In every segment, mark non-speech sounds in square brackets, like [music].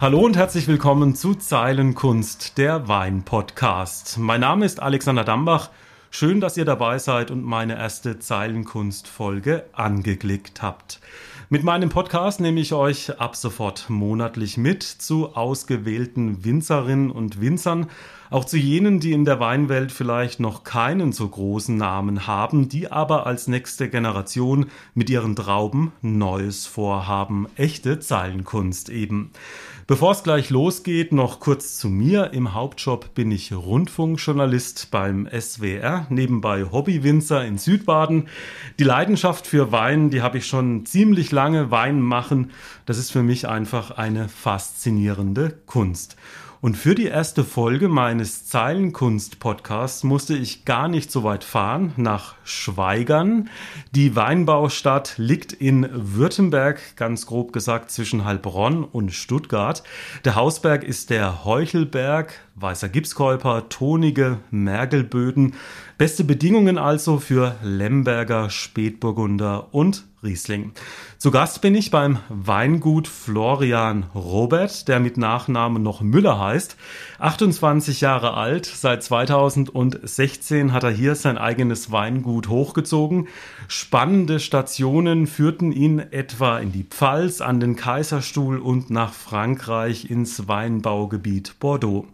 Hallo und herzlich willkommen zu Zeilenkunst, der Wein-Podcast. Mein Name ist Alexander Dambach. Schön, dass ihr dabei seid und meine erste Zeilenkunst-Folge angeklickt habt. Mit meinem Podcast nehme ich euch ab sofort monatlich mit zu ausgewählten Winzerinnen und Winzern, auch zu jenen, die in der Weinwelt vielleicht noch keinen so großen Namen haben, die aber als nächste Generation mit ihren Trauben Neues vorhaben. Echte Zeilenkunst eben. Bevor es gleich losgeht, noch kurz zu mir. Im Hauptjob bin ich Rundfunkjournalist beim SWR, nebenbei Hobbywinzer in Südbaden. Die Leidenschaft für Wein, die habe ich schon ziemlich lange. Wein machen, das ist für mich einfach eine faszinierende Kunst. Und für die erste Folge meines Zeilenkunst-Podcasts musste ich gar nicht so weit fahren, nach Schweigern. Die Weinbaustadt liegt in Württemberg, ganz grob gesagt zwischen Heilbronn und Stuttgart. Der Hausberg ist der Heuchelberg, weißer Gipskäuper, tonige Mergelböden. Beste Bedingungen also für Lemberger, Spätburgunder und Riesling. Zu Gast bin ich beim Weingut Florian Robert, der mit Nachnamen noch Müller heißt. 28 Jahre alt, seit 2016 hat er hier sein eigenes Weingut hochgezogen. Spannende Stationen führten ihn etwa in die Pfalz, an den Kaiserstuhl und nach Frankreich ins Weinbaugebiet Bordeaux.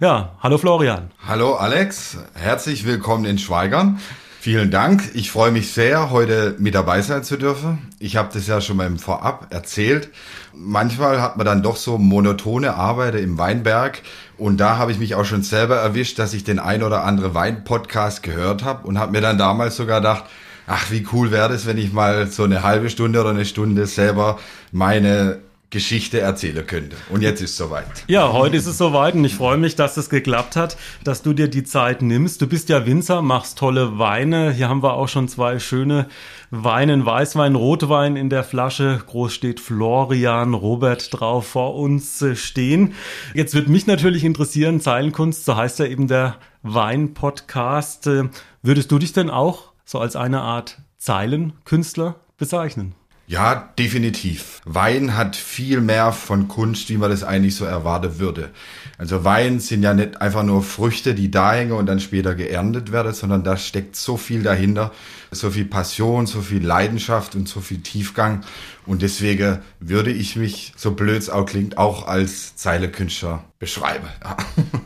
Ja, hallo Florian. Hallo Alex, herzlich willkommen in Schweigern. Vielen Dank. Ich freue mich sehr, heute mit dabei sein zu dürfen. Ich habe das ja schon mal im Vorab erzählt. Manchmal hat man dann doch so monotone Arbeiter im Weinberg und da habe ich mich auch schon selber erwischt, dass ich den ein oder andere Wein-Podcast gehört habe und habe mir dann damals sogar gedacht, ach, wie cool wäre das, wenn ich mal so eine halbe Stunde oder eine Stunde selber meine Geschichte erzählen könnte. Und jetzt ist es soweit. Ja, heute ist es soweit und ich freue mich, dass es geklappt hat, dass du dir die Zeit nimmst. Du bist ja Winzer, machst tolle Weine. Hier haben wir auch schon zwei schöne Weine, Weißwein, Rotwein in der Flasche. Groß steht Florian Robert drauf vor uns äh, stehen. Jetzt wird mich natürlich interessieren, Zeilenkunst, so heißt ja eben der Wein-Podcast. Äh, würdest du dich denn auch so als eine Art Zeilenkünstler bezeichnen? Ja, definitiv. Wein hat viel mehr von Kunst, wie man das eigentlich so erwarten würde. Also Wein sind ja nicht einfach nur Früchte, die da hängen und dann später geerntet werden, sondern da steckt so viel dahinter, so viel Passion, so viel Leidenschaft und so viel Tiefgang. Und deswegen würde ich mich, so blöd es auch klingt, auch als Zeilekünstler beschreiben. [laughs]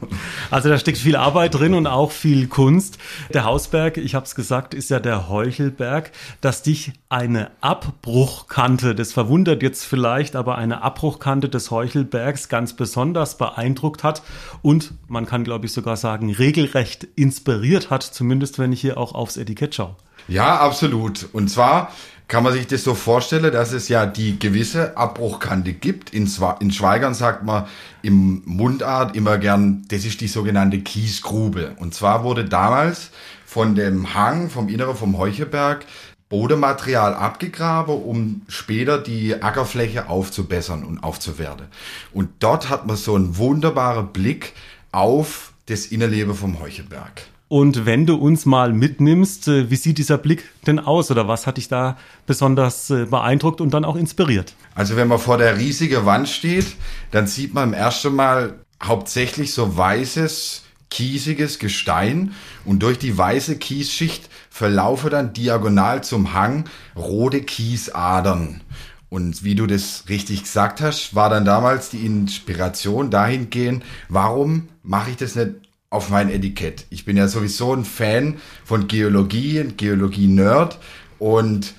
Also da steckt viel Arbeit drin und auch viel Kunst. Der Hausberg, ich habe es gesagt, ist ja der Heuchelberg, dass dich eine Abbruchkante, das verwundert jetzt vielleicht, aber eine Abbruchkante des Heuchelbergs ganz besonders beeindruckt hat und man kann, glaube ich, sogar sagen, regelrecht inspiriert hat, zumindest wenn ich hier auch aufs Etikett schaue. Ja, absolut. Und zwar kann man sich das so vorstellen, dass es ja die gewisse Abbruchkante gibt. In, in Schweigern sagt man im Mundart immer gern, das ist die sogenannte Kiesgrube. Und zwar wurde damals von dem Hang, vom Inneren vom Heucheberg, Bodematerial abgegraben, um später die Ackerfläche aufzubessern und aufzuwerten. Und dort hat man so einen wunderbaren Blick auf das Innerleben vom Heucheberg. Und wenn du uns mal mitnimmst, äh, wie sieht dieser Blick denn aus oder was hat dich da besonders äh, beeindruckt und dann auch inspiriert? Also wenn man vor der riesigen Wand steht, dann sieht man im ersten Mal hauptsächlich so weißes, kiesiges Gestein und durch die weiße Kiesschicht verlaufe dann diagonal zum Hang rote Kiesadern. Und wie du das richtig gesagt hast, war dann damals die Inspiration dahingehend, warum mache ich das nicht auf mein Etikett. Ich bin ja sowieso ein Fan von Geologie, Geologie-Nerd und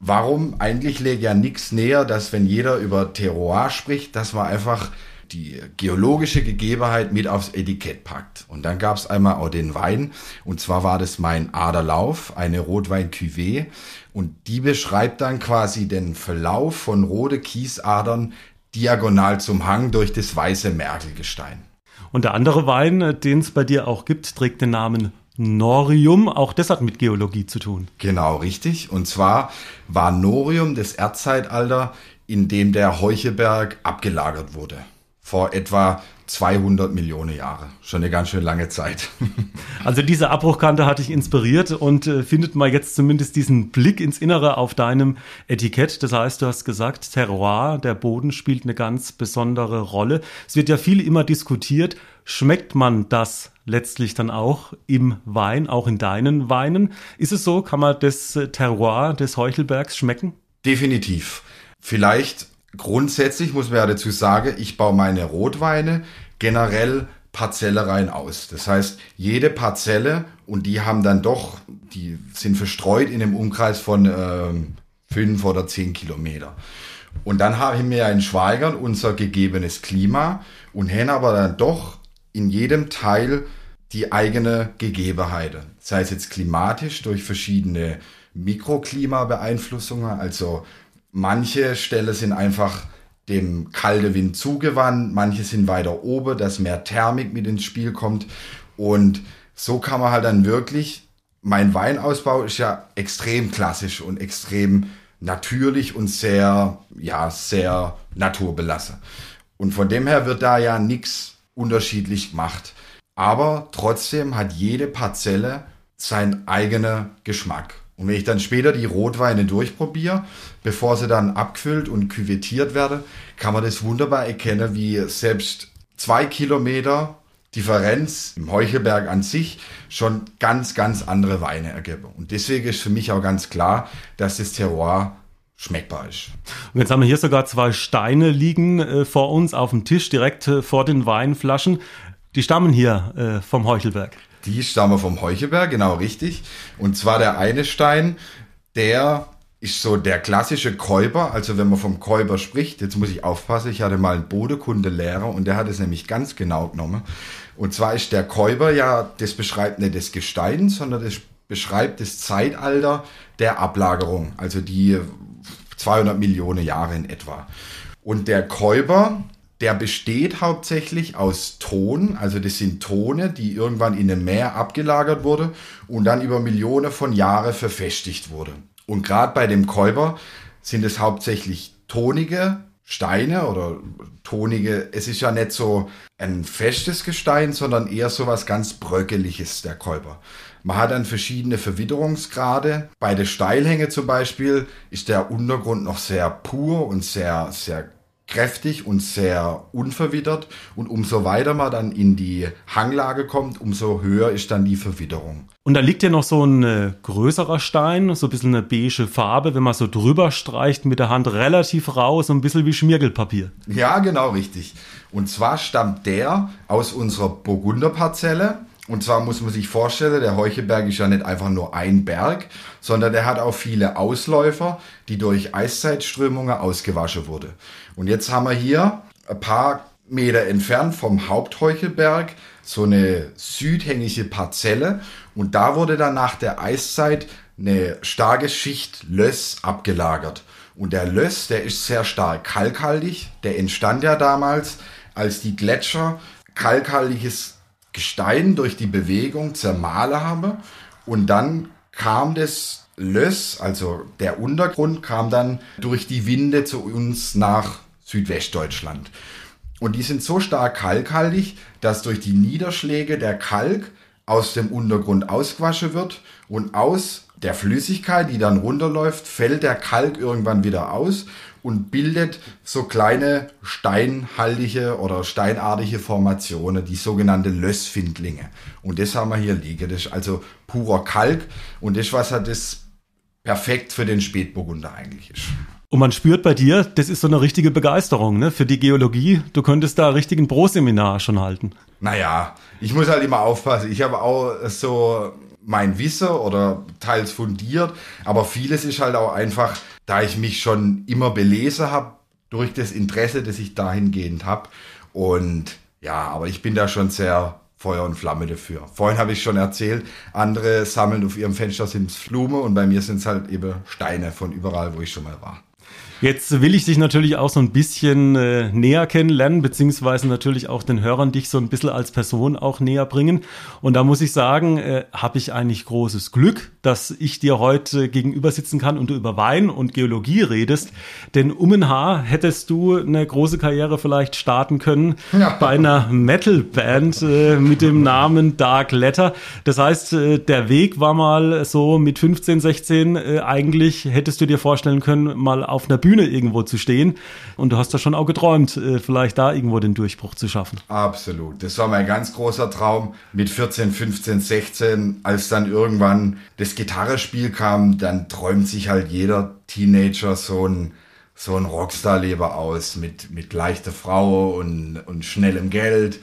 warum eigentlich lege ja nichts näher, dass wenn jeder über Terroir spricht, dass man einfach die geologische Gegebenheit mit aufs Etikett packt. Und dann gab es einmal auch den Wein. Und zwar war das mein Aderlauf, eine Rotwein Cuvée. Und die beschreibt dann quasi den Verlauf von rote Kiesadern diagonal zum Hang durch das weiße Mergelgestein. Und der andere Wein, äh, den es bei dir auch gibt, trägt den Namen Norium. Auch das hat mit Geologie zu tun. Genau, richtig. Und zwar war Norium das Erdzeitalter, in dem der Heucheberg abgelagert wurde. Vor etwa 200 Millionen Jahre. Schon eine ganz schön lange Zeit. [laughs] Also diese Abbruchkante hat dich inspiriert und äh, findet mal jetzt zumindest diesen Blick ins Innere auf deinem Etikett. Das heißt, du hast gesagt, Terroir, der Boden spielt eine ganz besondere Rolle. Es wird ja viel immer diskutiert. Schmeckt man das letztlich dann auch im Wein, auch in deinen Weinen? Ist es so? Kann man das äh, Terroir des Heuchelbergs schmecken? Definitiv. Vielleicht grundsätzlich muss man ja dazu sagen, ich baue meine Rotweine generell Parzellereien aus. Das heißt, jede Parzelle und die haben dann doch, die sind verstreut in einem Umkreis von ähm, fünf oder zehn Kilometer. Und dann haben wir ja in Schweigern unser gegebenes Klima und haben aber dann doch in jedem Teil die eigene Gegebenheit. Sei es jetzt klimatisch durch verschiedene Mikroklimabeeinflussungen, also Manche Stellen sind einfach dem kalten Wind zugewandt, manche sind weiter oben, dass mehr Thermik mit ins Spiel kommt. Und so kann man halt dann wirklich, mein Weinausbau ist ja extrem klassisch und extrem natürlich und sehr, ja, sehr naturbelassen. Und von dem her wird da ja nichts unterschiedlich gemacht. Aber trotzdem hat jede Parzelle seinen eigenen Geschmack. Und wenn ich dann später die Rotweine durchprobiere, bevor sie dann abgefüllt und küvettiert werden, kann man das wunderbar erkennen, wie selbst zwei Kilometer Differenz im Heuchelberg an sich schon ganz, ganz andere Weine ergeben. Und deswegen ist für mich auch ganz klar, dass das Terroir schmeckbar ist. Und jetzt haben wir hier sogar zwei Steine liegen äh, vor uns auf dem Tisch, direkt äh, vor den Weinflaschen. Die stammen hier äh, vom Heuchelberg. Die stammen vom Heuchelberg, genau richtig. Und zwar der eine Stein, der ist so der klassische Käuber. Also wenn man vom Käuber spricht, jetzt muss ich aufpassen, ich hatte mal einen Bodekundelehrer und der hat es nämlich ganz genau genommen. Und zwar ist der Käuber ja, das beschreibt nicht das Gestein, sondern das beschreibt das Zeitalter der Ablagerung, also die 200 Millionen Jahre in etwa. Und der Käuber, der besteht hauptsächlich aus Ton, also das sind Tone, die irgendwann in einem Meer abgelagert wurde und dann über Millionen von Jahren verfestigt wurde. Und gerade bei dem Käuber sind es hauptsächlich tonige Steine oder tonige, es ist ja nicht so ein festes Gestein, sondern eher so was ganz bröckeliges, der Käuber. Man hat dann verschiedene Verwitterungsgrade. Bei der Steilhänge zum Beispiel ist der Untergrund noch sehr pur und sehr, sehr kräftig und sehr unverwittert. Und umso weiter man dann in die Hanglage kommt, umso höher ist dann die Verwitterung. Und da liegt ja noch so ein äh, größerer Stein, so ein bisschen eine beige Farbe, wenn man so drüber streicht mit der Hand relativ rau, so ein bisschen wie Schmirgelpapier. Ja, genau richtig. Und zwar stammt der aus unserer Burgunderparzelle. Und zwar muss man sich vorstellen, der Heuchelberg ist ja nicht einfach nur ein Berg, sondern der hat auch viele Ausläufer, die durch Eiszeitströmungen ausgewaschen wurden. Und jetzt haben wir hier ein paar Meter entfernt vom Hauptheuchelberg so eine südhängige Parzelle und da wurde dann nach der Eiszeit eine starke Schicht Löss abgelagert. Und der Löss, der ist sehr stark kalkhaltig, der entstand ja damals, als die Gletscher kalkhaltiges Gestein durch die Bewegung zermahlen haben und dann kam das Löss, also der Untergrund, kam dann durch die Winde zu uns nach Südwestdeutschland. Und die sind so stark kalkhaltig, dass durch die Niederschläge der Kalk aus dem Untergrund ausgewaschen wird und aus der Flüssigkeit, die dann runterläuft, fällt der Kalk irgendwann wieder aus und bildet so kleine steinhaltige oder steinartige Formationen, die sogenannte Lössfindlinge. Und das haben wir hier liegen. Das ist also purer Kalk und das, was hat das perfekt für den Spätburgunder eigentlich ist. Und man spürt bei dir, das ist so eine richtige Begeisterung ne, für die Geologie. Du könntest da richtig ein Pro-Seminar schon halten. Naja, ich muss halt immer aufpassen. Ich habe auch so mein Wissen oder teils fundiert, aber vieles ist halt auch einfach, da ich mich schon immer belesen habe, durch das Interesse, das ich dahingehend habe. Und ja, aber ich bin da schon sehr Feuer und Flamme dafür. Vorhin habe ich schon erzählt, andere sammeln auf ihrem Fenster sind Blume und bei mir sind es halt eben Steine von überall, wo ich schon mal war. Jetzt will ich dich natürlich auch so ein bisschen äh, näher kennenlernen, beziehungsweise natürlich auch den Hörern dich so ein bisschen als Person auch näher bringen. Und da muss ich sagen, äh, habe ich eigentlich großes Glück, dass ich dir heute gegenüber sitzen kann und du über Wein und Geologie redest. Denn um ein Haar hättest du eine große Karriere vielleicht starten können ja. bei einer Metal-Band äh, mit dem Namen Dark Letter. Das heißt, äh, der Weg war mal so mit 15, 16 äh, eigentlich, hättest du dir vorstellen können, mal auf einer Bühne Bühne irgendwo zu stehen. Und du hast da schon auch geträumt, äh, vielleicht da irgendwo den Durchbruch zu schaffen. Absolut. Das war mein ganz großer Traum mit 14, 15, 16. Als dann irgendwann das Gitarrespiel kam, dann träumt sich halt jeder Teenager so ein so ein Rockstar-Leber aus mit, mit leichter Frau und, und schnellem Geld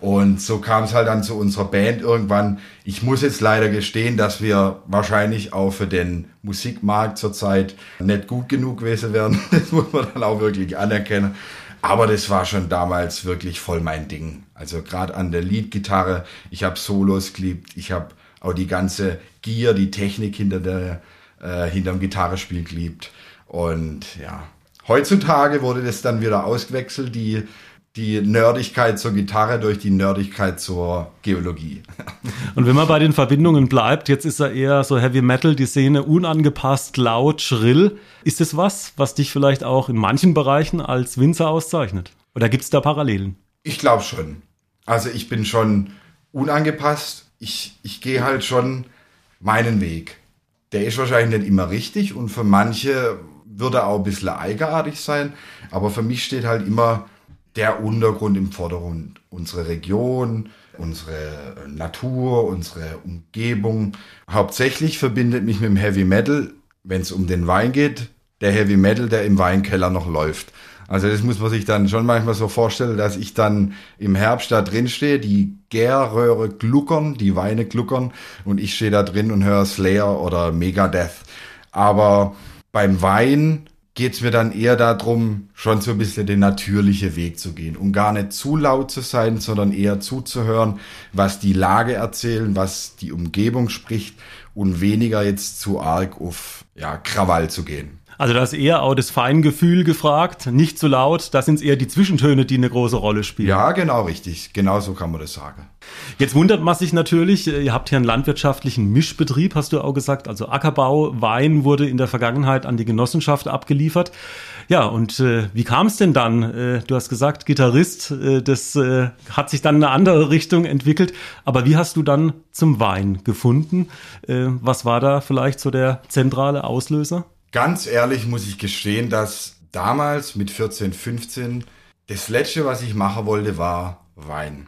und so kam es halt dann zu unserer Band irgendwann. Ich muss jetzt leider gestehen, dass wir wahrscheinlich auch für den Musikmarkt zurzeit nicht gut genug gewesen wären. [laughs] Das muss man dann auch wirklich anerkennen. Aber das war schon damals wirklich voll mein Ding. Also gerade an der Leadgitarre, ich habe Solos geliebt, ich habe auch die ganze Gear, die Technik hinter der äh, hinterm Gitarrespiel geliebt. Und ja, heutzutage wurde das dann wieder ausgewechselt. Die die Nerdigkeit zur Gitarre durch die Nerdigkeit zur Geologie. [laughs] Und wenn man bei den Verbindungen bleibt, jetzt ist er eher so Heavy Metal, die Szene unangepasst, laut, schrill. Ist es was, was dich vielleicht auch in manchen Bereichen als Winzer auszeichnet? Oder gibt es da Parallelen? Ich glaube schon. Also ich bin schon unangepasst. Ich, ich gehe halt schon meinen Weg. Der ist wahrscheinlich nicht immer richtig und für manche würde er auch ein bisschen eigenartig sein. Aber für mich steht halt immer der Untergrund im Vordergrund. Unsere Region, unsere Natur, unsere Umgebung. Hauptsächlich verbindet mich mit dem Heavy Metal, wenn es um den Wein geht, der Heavy Metal, der im Weinkeller noch läuft. Also das muss man sich dann schon manchmal so vorstellen, dass ich dann im Herbst da drin stehe, die Gärröhre gluckern, die Weine gluckern und ich stehe da drin und höre Slayer oder Megadeth. Aber beim Wein geht es mir dann eher darum, schon so ein bisschen den natürlichen Weg zu gehen und gar nicht zu laut zu sein, sondern eher zuzuhören, was die Lage erzählen, was die Umgebung spricht und weniger jetzt zu arg auf ja, Krawall zu gehen. Also da ist eher auch das Feingefühl gefragt, nicht zu laut. Da sind es eher die Zwischentöne, die eine große Rolle spielen. Ja, genau richtig. Genau so kann man das sagen. Jetzt wundert man sich natürlich, äh, ihr habt hier einen landwirtschaftlichen Mischbetrieb, hast du auch gesagt. Also Ackerbau, Wein wurde in der Vergangenheit an die Genossenschaft abgeliefert. Ja, und äh, wie kam es denn dann? Äh, du hast gesagt, Gitarrist, äh, das äh, hat sich dann in eine andere Richtung entwickelt. Aber wie hast du dann zum Wein gefunden? Äh, was war da vielleicht so der zentrale Auslöser? Ganz ehrlich muss ich gestehen, dass damals mit 14, 15 das letzte, was ich machen wollte, war Wein.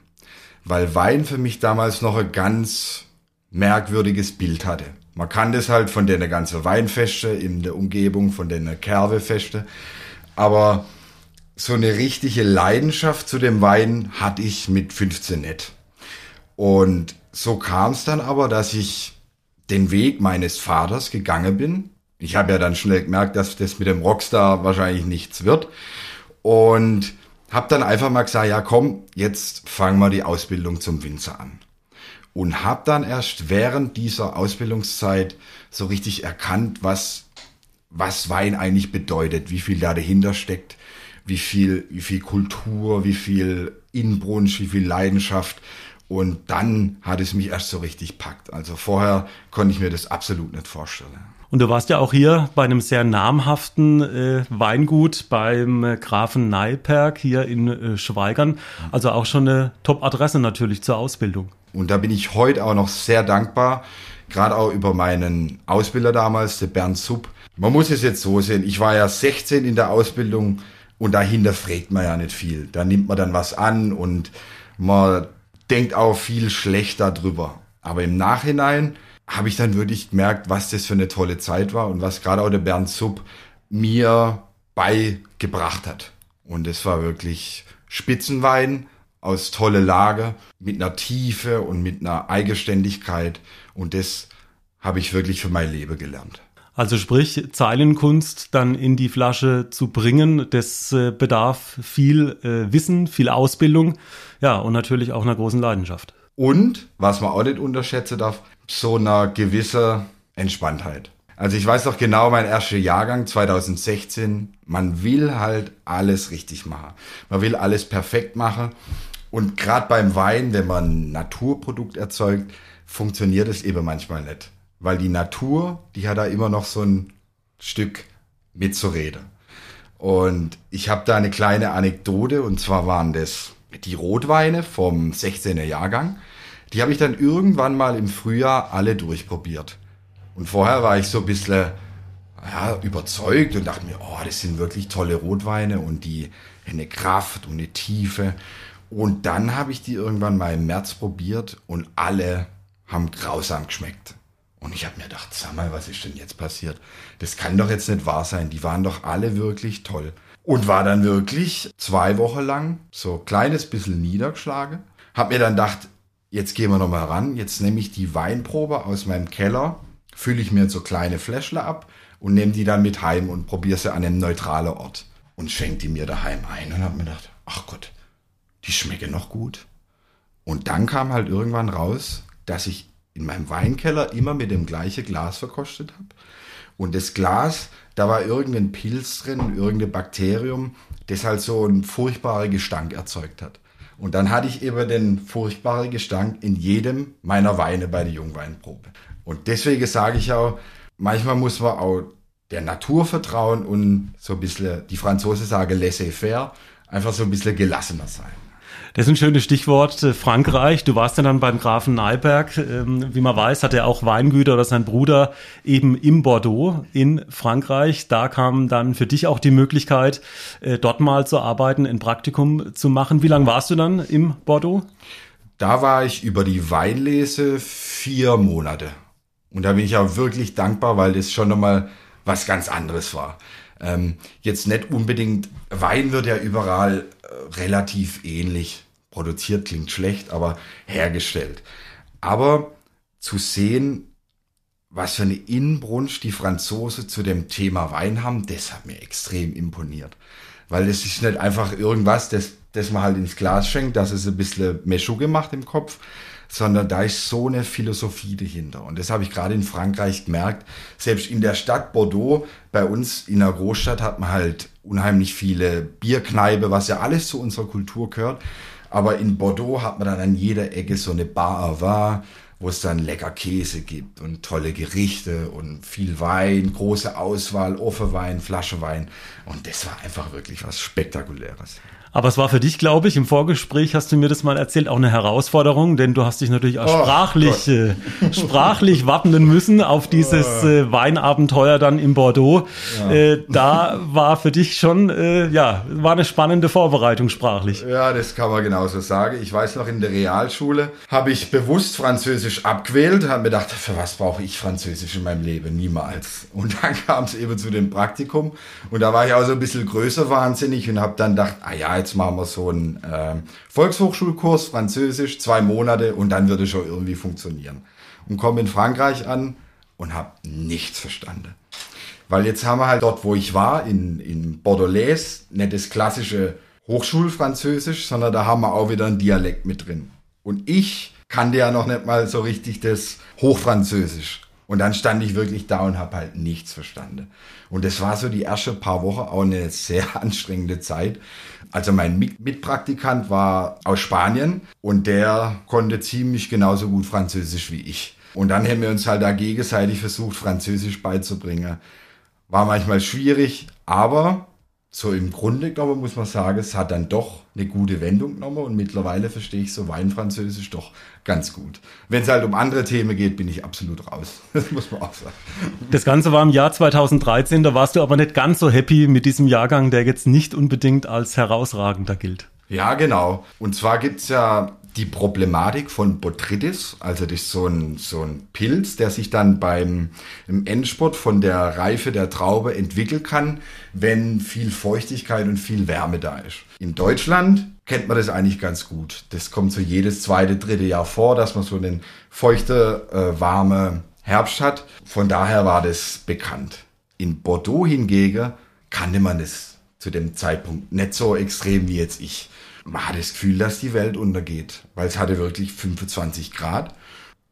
Weil Wein für mich damals noch ein ganz merkwürdiges Bild hatte. Man kann das halt von den ganzen Weinfeste in der Umgebung, von den Kervefeste. Aber so eine richtige Leidenschaft zu dem Wein hatte ich mit 15 nicht. Und so kam es dann aber, dass ich den Weg meines Vaters gegangen bin, ich habe ja dann schnell gemerkt, dass das mit dem Rockstar wahrscheinlich nichts wird. Und habe dann einfach mal gesagt, ja komm, jetzt fangen wir die Ausbildung zum Winzer an. Und habe dann erst während dieser Ausbildungszeit so richtig erkannt, was, was Wein eigentlich bedeutet, wie viel da dahinter steckt, wie viel, wie viel Kultur, wie viel Inbrunsch, wie viel Leidenschaft. Und dann hat es mich erst so richtig packt. Also vorher konnte ich mir das absolut nicht vorstellen. Und du warst ja auch hier bei einem sehr namhaften äh, Weingut beim äh, Grafen Neiperk hier in äh, Schweigern. Also auch schon eine Top-Adresse natürlich zur Ausbildung. Und da bin ich heute auch noch sehr dankbar, gerade auch über meinen Ausbilder damals, der Bernd Sub. Man muss es jetzt so sehen, ich war ja 16 in der Ausbildung und dahinter fragt man ja nicht viel. Da nimmt man dann was an und man denkt auch viel schlechter drüber. Aber im Nachhinein habe ich dann wirklich gemerkt, was das für eine tolle Zeit war und was gerade auch der Bernd Sub mir beigebracht hat. Und es war wirklich Spitzenwein aus tolle Lage mit einer Tiefe und mit einer Eigenständigkeit. Und das habe ich wirklich für mein Leben gelernt. Also sprich, Zeilenkunst dann in die Flasche zu bringen, das äh, bedarf viel äh, Wissen, viel Ausbildung, ja, und natürlich auch einer großen Leidenschaft. Und, was man auch nicht unterschätzen darf, so einer gewisser Entspanntheit. Also ich weiß noch genau, mein erster Jahrgang 2016, man will halt alles richtig machen. Man will alles perfekt machen. Und gerade beim Wein, wenn man ein Naturprodukt erzeugt, funktioniert es eben manchmal nicht. Weil die Natur, die hat da immer noch so ein Stück mitzureden. Und ich habe da eine kleine Anekdote, und zwar waren das die Rotweine vom 16er Jahrgang. Die habe ich dann irgendwann mal im Frühjahr alle durchprobiert. Und vorher war ich so ein bisschen ja, überzeugt und dachte mir, oh, das sind wirklich tolle Rotweine und die eine Kraft und eine Tiefe. Und dann habe ich die irgendwann mal im März probiert und alle haben grausam geschmeckt. Und ich habe mir gedacht, sag mal, was ist denn jetzt passiert? Das kann doch jetzt nicht wahr sein. Die waren doch alle wirklich toll. Und war dann wirklich zwei Wochen lang so kleines bisschen niedergeschlagen. Hab mir dann gedacht, jetzt gehen wir nochmal ran. Jetzt nehme ich die Weinprobe aus meinem Keller, fülle ich mir so kleine Fläschle ab und nehme die dann mit heim und probiere sie an einem neutralen Ort. Und schenke die mir daheim ein und hab mir gedacht, ach Gott, die schmecken noch gut. Und dann kam halt irgendwann raus, dass ich in meinem Weinkeller immer mit dem gleichen Glas verkostet habe. Und das Glas, da war irgendein Pilz drin, irgendein Bakterium, das halt so einen furchtbaren Gestank erzeugt hat. Und dann hatte ich eben den furchtbaren Gestank in jedem meiner Weine bei der Jungweinprobe. Und deswegen sage ich auch, manchmal muss man auch der Natur vertrauen und so ein bisschen, die Franzosen sagen laissez-faire, einfach so ein bisschen gelassener sein. Das ist ein schönes Stichwort, äh, Frankreich. Du warst ja dann beim Grafen Neiberg. Ähm, wie man weiß, hat er auch Weingüter oder sein Bruder eben im Bordeaux in Frankreich. Da kam dann für dich auch die Möglichkeit, äh, dort mal zu arbeiten, ein Praktikum zu machen. Wie lange warst du dann im Bordeaux? Da war ich über die Weinlese vier Monate. Und da bin ich auch wirklich dankbar, weil das schon nochmal was ganz anderes war. Ähm, jetzt nicht unbedingt, Wein wird ja überall relativ ähnlich produziert, klingt schlecht, aber hergestellt. Aber zu sehen, was für eine Inbrunst die Franzosen zu dem Thema Wein haben, das hat mir extrem imponiert. Weil es ist nicht einfach irgendwas, das, das man halt ins Glas schenkt, dass es ein bisschen Meschu gemacht im Kopf, sondern da ist so eine Philosophie dahinter. Und das habe ich gerade in Frankreich gemerkt. Selbst in der Stadt Bordeaux, bei uns in der Großstadt, hat man halt unheimlich viele Bierkneipe, was ja alles zu unserer Kultur gehört. Aber in Bordeaux hat man dann an jeder Ecke so eine Bar à vin, wo es dann lecker Käse gibt und tolle Gerichte und viel Wein, große Auswahl, Offewein, Flasche Wein. Und das war einfach wirklich was Spektakuläres. Aber es war für dich, glaube ich, im Vorgespräch hast du mir das mal erzählt, auch eine Herausforderung, denn du hast dich natürlich auch oh, sprachlich, äh, sprachlich wappnen müssen auf dieses äh, Weinabenteuer dann in Bordeaux. Ja. Äh, da war für dich schon, äh, ja, war eine spannende Vorbereitung sprachlich. Ja, das kann man genauso sagen. Ich weiß noch, in der Realschule habe ich bewusst Französisch abgewählt, habe mir gedacht, für was brauche ich Französisch in meinem Leben? Niemals. Und dann [laughs] kam es eben zu dem Praktikum und da war ich auch so ein bisschen größer wahnsinnig und habe dann gedacht, ah ja, jetzt machen wir so einen äh, Volkshochschulkurs, Französisch, zwei Monate und dann würde es schon irgendwie funktionieren. Und komme in Frankreich an und habe nichts verstanden. Weil jetzt haben wir halt dort, wo ich war, in, in Bordelais, nicht das klassische Hochschulfranzösisch, sondern da haben wir auch wieder einen Dialekt mit drin. Und ich kannte ja noch nicht mal so richtig das Hochfranzösisch. Und dann stand ich wirklich da und habe halt nichts verstanden. Und das war so die ersten paar Wochen auch eine sehr [laughs] anstrengende Zeit. Also mein Mitpraktikant war aus Spanien und der konnte ziemlich genauso gut Französisch wie ich. Und dann haben wir uns halt da gegenseitig versucht, Französisch beizubringen. War manchmal schwierig, aber so im Grunde genommen muss man sagen, es hat dann doch eine gute Wendung genommen und mittlerweile verstehe ich so Weinfranzösisch doch ganz gut. Wenn es halt um andere Themen geht, bin ich absolut raus. [laughs] Das muss man auch sagen. Das Ganze war im Jahr 2013, da warst du aber nicht ganz so happy mit diesem Jahrgang, der jetzt nicht unbedingt als herausragender gilt. Ja, genau. Und zwar gibt's ja die Problematik von Botrytis, also das ist so ein, so ein Pilz, der sich dann beim im Endspurt von der Reife der Traube entwickeln kann, wenn viel Feuchtigkeit und viel Wärme da ist. In Deutschland kennt man das eigentlich ganz gut. Das kommt so jedes zweite, dritte Jahr vor, dass man so einen feuchte, äh, warme Herbst hat. Von daher war das bekannt. In Bordeaux hingegen kannte man das zu dem Zeitpunkt nicht so extrem wie jetzt ich man hat das Gefühl, dass die Welt untergeht, weil es hatte wirklich 25 Grad.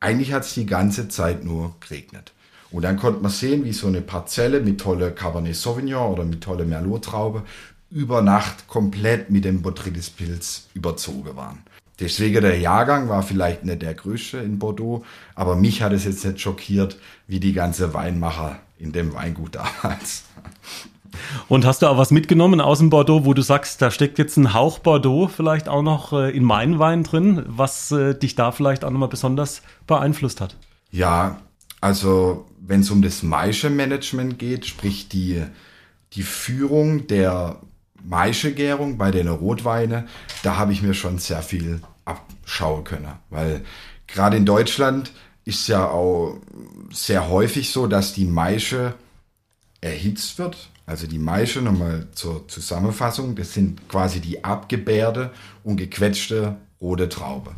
Eigentlich hat es die ganze Zeit nur geregnet. Und dann konnte man sehen, wie so eine Parzelle mit tolle Cabernet Sauvignon oder mit tolle Merlot-Traube über Nacht komplett mit dem Botrytis-Pilz überzogen waren. Deswegen der Jahrgang war vielleicht nicht der größte in Bordeaux, aber mich hat es jetzt nicht schockiert, wie die ganze Weinmacher in dem Weingut [laughs] damals. Und hast du auch was mitgenommen aus dem Bordeaux, wo du sagst, da steckt jetzt ein Hauch Bordeaux vielleicht auch noch äh, in meinen Wein drin, was äh, dich da vielleicht auch nochmal besonders beeinflusst hat? Ja, also wenn es um das Maische-Management geht, sprich die, die Führung der Maischegärung bei den Rotweine, da habe ich mir schon sehr viel abschauen können. Weil gerade in Deutschland ist ja auch sehr häufig so, dass die Maische erhitzt wird. Also die Maische, nochmal zur Zusammenfassung, das sind quasi die abgebärde und gequetschte rote Traube.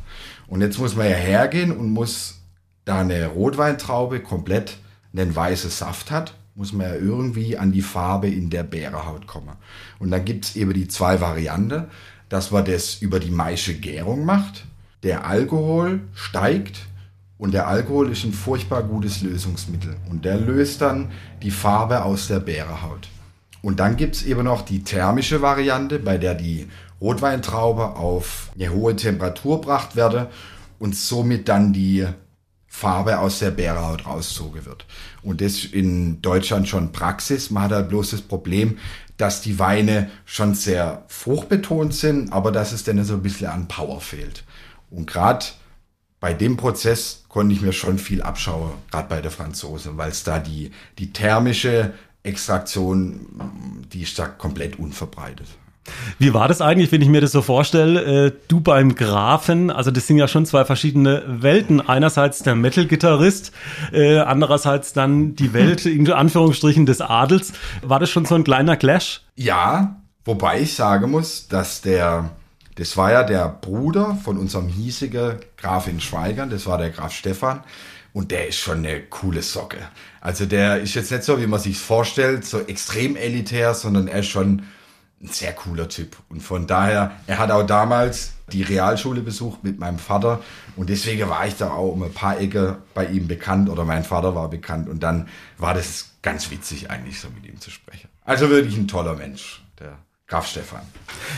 Und jetzt muss man ja hergehen und muss da eine Rotweintraube komplett einen weißen Saft hat, muss man ja irgendwie an die Farbe in der Beerehaut kommen. Und dann gibt's eben die zwei Varianten, dass man das über die Maische Gärung macht. Der Alkohol steigt und der Alkohol ist ein furchtbar gutes Lösungsmittel. Und der löst dann die Farbe aus der Beerehaut. Und dann gibt's eben noch die thermische Variante, bei der die Rotweintraube auf eine hohe Temperatur gebracht werde und somit dann die Farbe aus der Beerehaut rauszogen wird. Und das in Deutschland schon Praxis. Man hat halt bloß das Problem, dass die Weine schon sehr fruchtbetont sind, aber dass es dann so ein bisschen an Power fehlt. Und gerade bei dem Prozess konnte ich mir schon viel abschauen, gerade bei der Franzose, weil es da die, die thermische Extraktion, die ist da komplett unverbreitet. Wie war das eigentlich, wenn ich mir das so vorstelle? Äh, du beim Grafen, also das sind ja schon zwei verschiedene Welten. Einerseits der Metal-Gitarrist, äh, andererseits dann die Welt, in Anführungsstrichen, des Adels. War das schon so ein kleiner Clash? Ja, wobei ich sagen muss, dass der das war ja der Bruder von unserem hiesigen Graf in Schweigern, das war der Graf Stefan. Und der ist schon eine coole Socke. Also der ist jetzt nicht so, wie man sich vorstellt, so extrem elitär, sondern er ist schon ein sehr cooler Typ. Und von daher, er hat auch damals die Realschule besucht mit meinem Vater. Und deswegen war ich da auch um ein paar Ecke bei ihm bekannt oder mein Vater war bekannt. Und dann war das ganz witzig eigentlich so mit ihm zu sprechen. Also wirklich ein toller Mensch, der Graf Stefan.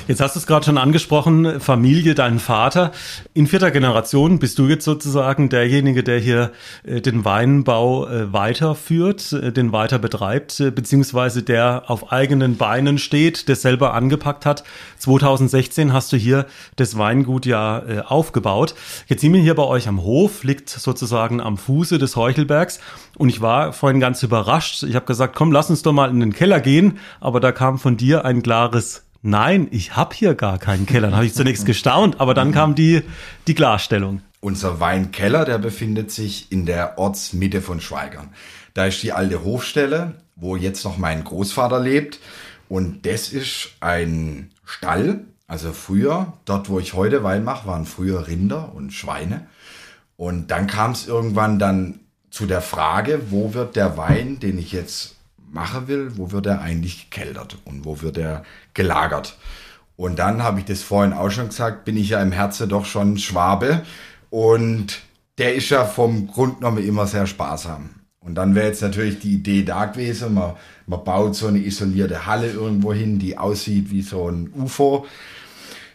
Jetzt hast du es gerade schon angesprochen, Familie, dein Vater. In vierter Generation bist du jetzt sozusagen derjenige, der hier äh, den Weinbau äh, weiterführt, äh, den weiter betreibt, beziehungsweise der auf eigenen Beinen steht, der selber angepackt hat. 2016 hast du hier das Weingut ja aufgebaut. Jetzt sind wir hier bei euch am Hof, liegt sozusagen am Fuße des Heuchelbergs. Und ich war vorhin ganz überrascht. Ich habe gesagt, komm, lass uns doch mal in den Keller gehen. Aber da kam von dir ein klares nein, ich habe hier gar keinen Keller. Dann habe ich zunächst gestaunt, aber dann kam die, die Klarstellung. Unser Weinkeller, der befindet sich in der Ortsmitte von Schweigern. Da ist die alte Hofstelle, wo jetzt noch mein Großvater lebt. Und das ist ein Stall. Also früher, dort wo ich heute Wein mache, waren früher Rinder und Schweine. Und dann kam es irgendwann dann zu der Frage, wo wird der Wein, den ich jetzt machen will, wo wird er eigentlich gekeltert und wo wird er gelagert. Und dann habe ich das vorhin auch schon gesagt, bin ich ja im Herzen doch schon Schwabe und der ist ja vom Grund genommen immer sehr sparsam. Und dann wäre jetzt natürlich die Idee da gewesen, man, man baut so eine isolierte Halle irgendwo hin, die aussieht wie so ein UFO.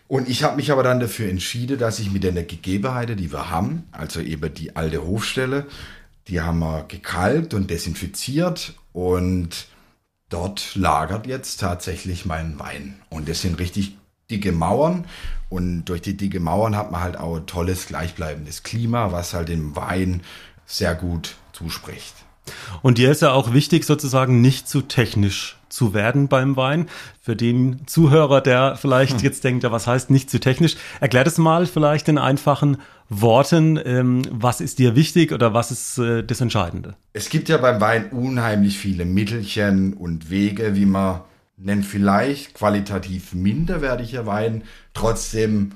Und ich habe mich aber dann dafür entschieden, dass ich mit den Gegebenheiten, die wir haben, also eben die alte Hofstelle, die haben wir gekalkt und desinfiziert und dort lagert jetzt tatsächlich mein Wein. Und das sind richtig dicke Mauern und durch die dicke Mauern hat man halt auch tolles gleichbleibendes Klima, was halt dem Wein sehr gut zuspricht. Und dir ist ja auch wichtig, sozusagen nicht zu technisch zu werden beim Wein. Für den Zuhörer, der vielleicht hm. [laughs] jetzt denkt, ja, was heißt nicht zu technisch? Erklär das mal vielleicht in einfachen Worten. Ähm, was ist dir wichtig oder was ist äh, das Entscheidende? Es gibt ja beim Wein unheimlich viele Mittelchen und Wege, wie man nennt vielleicht qualitativ minderwertiger Wein trotzdem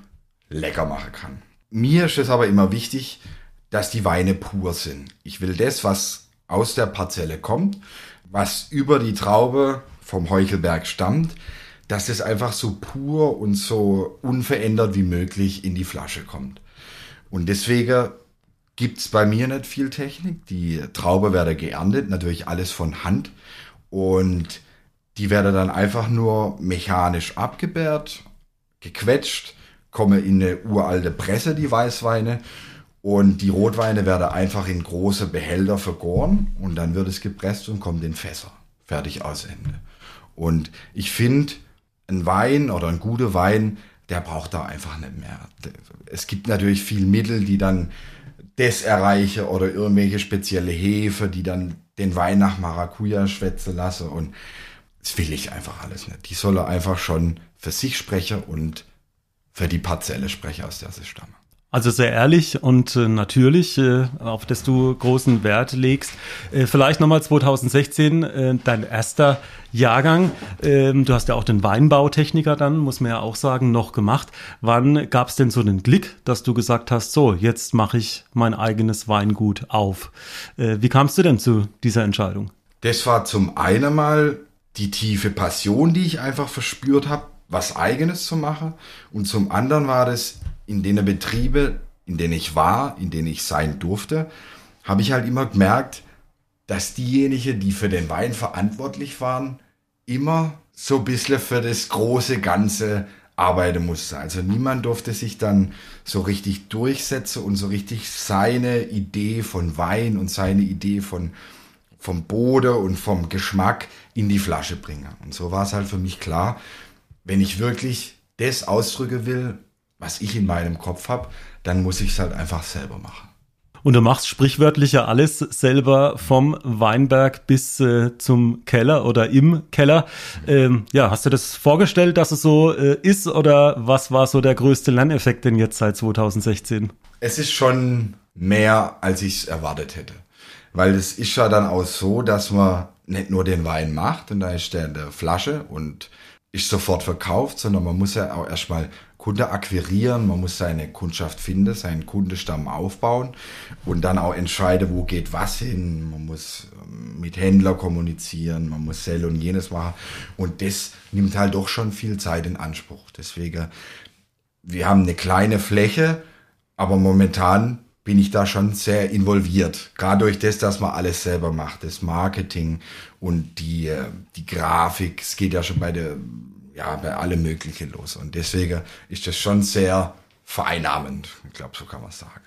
lecker machen kann. Mir ist es aber immer wichtig, dass die Weine pur sind. Ich will das, was aus der Parzelle kommt, was über die Traube vom Heuchelberg stammt, dass es einfach so pur und so unverändert wie möglich in die Flasche kommt. Und deswegen gibt's bei mir nicht viel Technik. Die Traube werde geerntet, natürlich alles von Hand. Und die werde dann einfach nur mechanisch abgebärt, gequetscht, komme in eine uralte Presse, die Weißweine. Und die Rotweine werden einfach in große Behälter vergoren und dann wird es gepresst und kommt in Fässer. Fertig aus Ende. Und ich finde, ein Wein oder ein guter Wein, der braucht da einfach nicht mehr. Es gibt natürlich viel Mittel, die dann das erreichen oder irgendwelche spezielle Hefe, die dann den Wein nach Maracuja schwätzen lassen und das will ich einfach alles nicht. Die soll einfach schon für sich sprechen und für die Parzelle sprechen, aus der sie stammen. Also sehr ehrlich und äh, natürlich, äh, auf das du großen Wert legst. Äh, vielleicht nochmal 2016, äh, dein erster Jahrgang. Ähm, du hast ja auch den Weinbautechniker dann, muss man ja auch sagen, noch gemacht. Wann gab es denn so den Klick, dass du gesagt hast, so, jetzt mache ich mein eigenes Weingut auf? Wie kamst du denn zu dieser Entscheidung? Das war zum einen mal die tiefe Passion, die ich einfach verspürt habe, was eigenes zu machen. Und zum anderen war das in den Betriebe, in denen ich war, in denen ich sein durfte, habe ich halt immer gemerkt, dass diejenigen, die für den Wein verantwortlich waren, immer so ein bisschen für das große Ganze arbeiten musste. Also niemand durfte sich dann so richtig durchsetzen und so richtig seine Idee von Wein und seine Idee von vom Bode und vom Geschmack in die Flasche bringen. Und so war es halt für mich klar, wenn ich wirklich das ausdrücken will, was ich in meinem Kopf habe, dann muss ich es halt einfach selber machen. Und du machst sprichwörtlich ja alles selber vom Weinberg bis äh, zum Keller oder im Keller. Ähm, ja, hast du das vorgestellt, dass es so äh, ist oder was war so der größte Lerneffekt denn jetzt seit 2016? Es ist schon mehr, als ich es erwartet hätte. Weil es ist ja dann auch so, dass man nicht nur den Wein macht und da ist der in der Flasche und ist sofort verkauft, sondern man muss ja auch erstmal Kunde akquirieren, man muss seine Kundschaft finden, seinen Kundestamm aufbauen und dann auch entscheiden, wo geht was hin. Man muss ähm, mit Händler kommunizieren, man muss sell und jenes machen und das nimmt halt doch schon viel Zeit in Anspruch. Deswegen, wir haben eine kleine Fläche, aber momentan bin ich da schon sehr involviert. Gerade durch das, dass man alles selber macht, das Marketing und die, äh, die Grafik. Es geht ja schon bei der ja, bei allem Möglichen los. Und deswegen ist das schon sehr vereinnahmend. Ich glaube, so kann man sagen.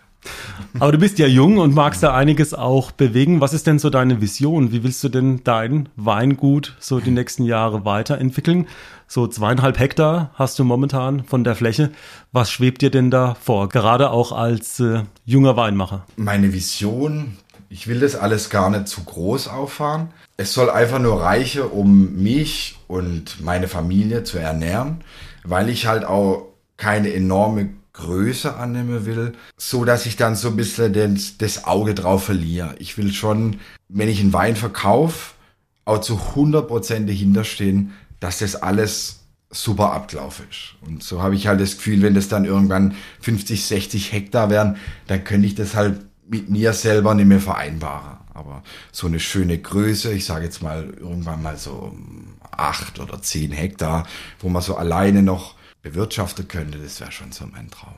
Aber du bist ja jung und magst da einiges auch bewegen. Was ist denn so deine Vision? Wie willst du denn dein Weingut so die nächsten Jahre weiterentwickeln? So zweieinhalb Hektar hast du momentan von der Fläche. Was schwebt dir denn da vor? Gerade auch als äh, junger Weinmacher. Meine Vision, ich will das alles gar nicht zu groß auffahren. Es soll einfach nur reichen, um mich und meine Familie zu ernähren, weil ich halt auch keine enorme Größe annehmen will, so dass ich dann so ein bisschen das, das Auge drauf verliere. Ich will schon, wenn ich einen Wein verkaufe, auch zu 100% dahinter stehen, dass das alles super abgelaufen ist. Und so habe ich halt das Gefühl, wenn das dann irgendwann 50, 60 Hektar wären, dann könnte ich das halt mit mir selber nicht mehr vereinbaren. Aber so eine schöne Größe, ich sage jetzt mal irgendwann mal so acht oder zehn Hektar, wo man so alleine noch bewirtschaften könnte, das wäre schon so mein Traum.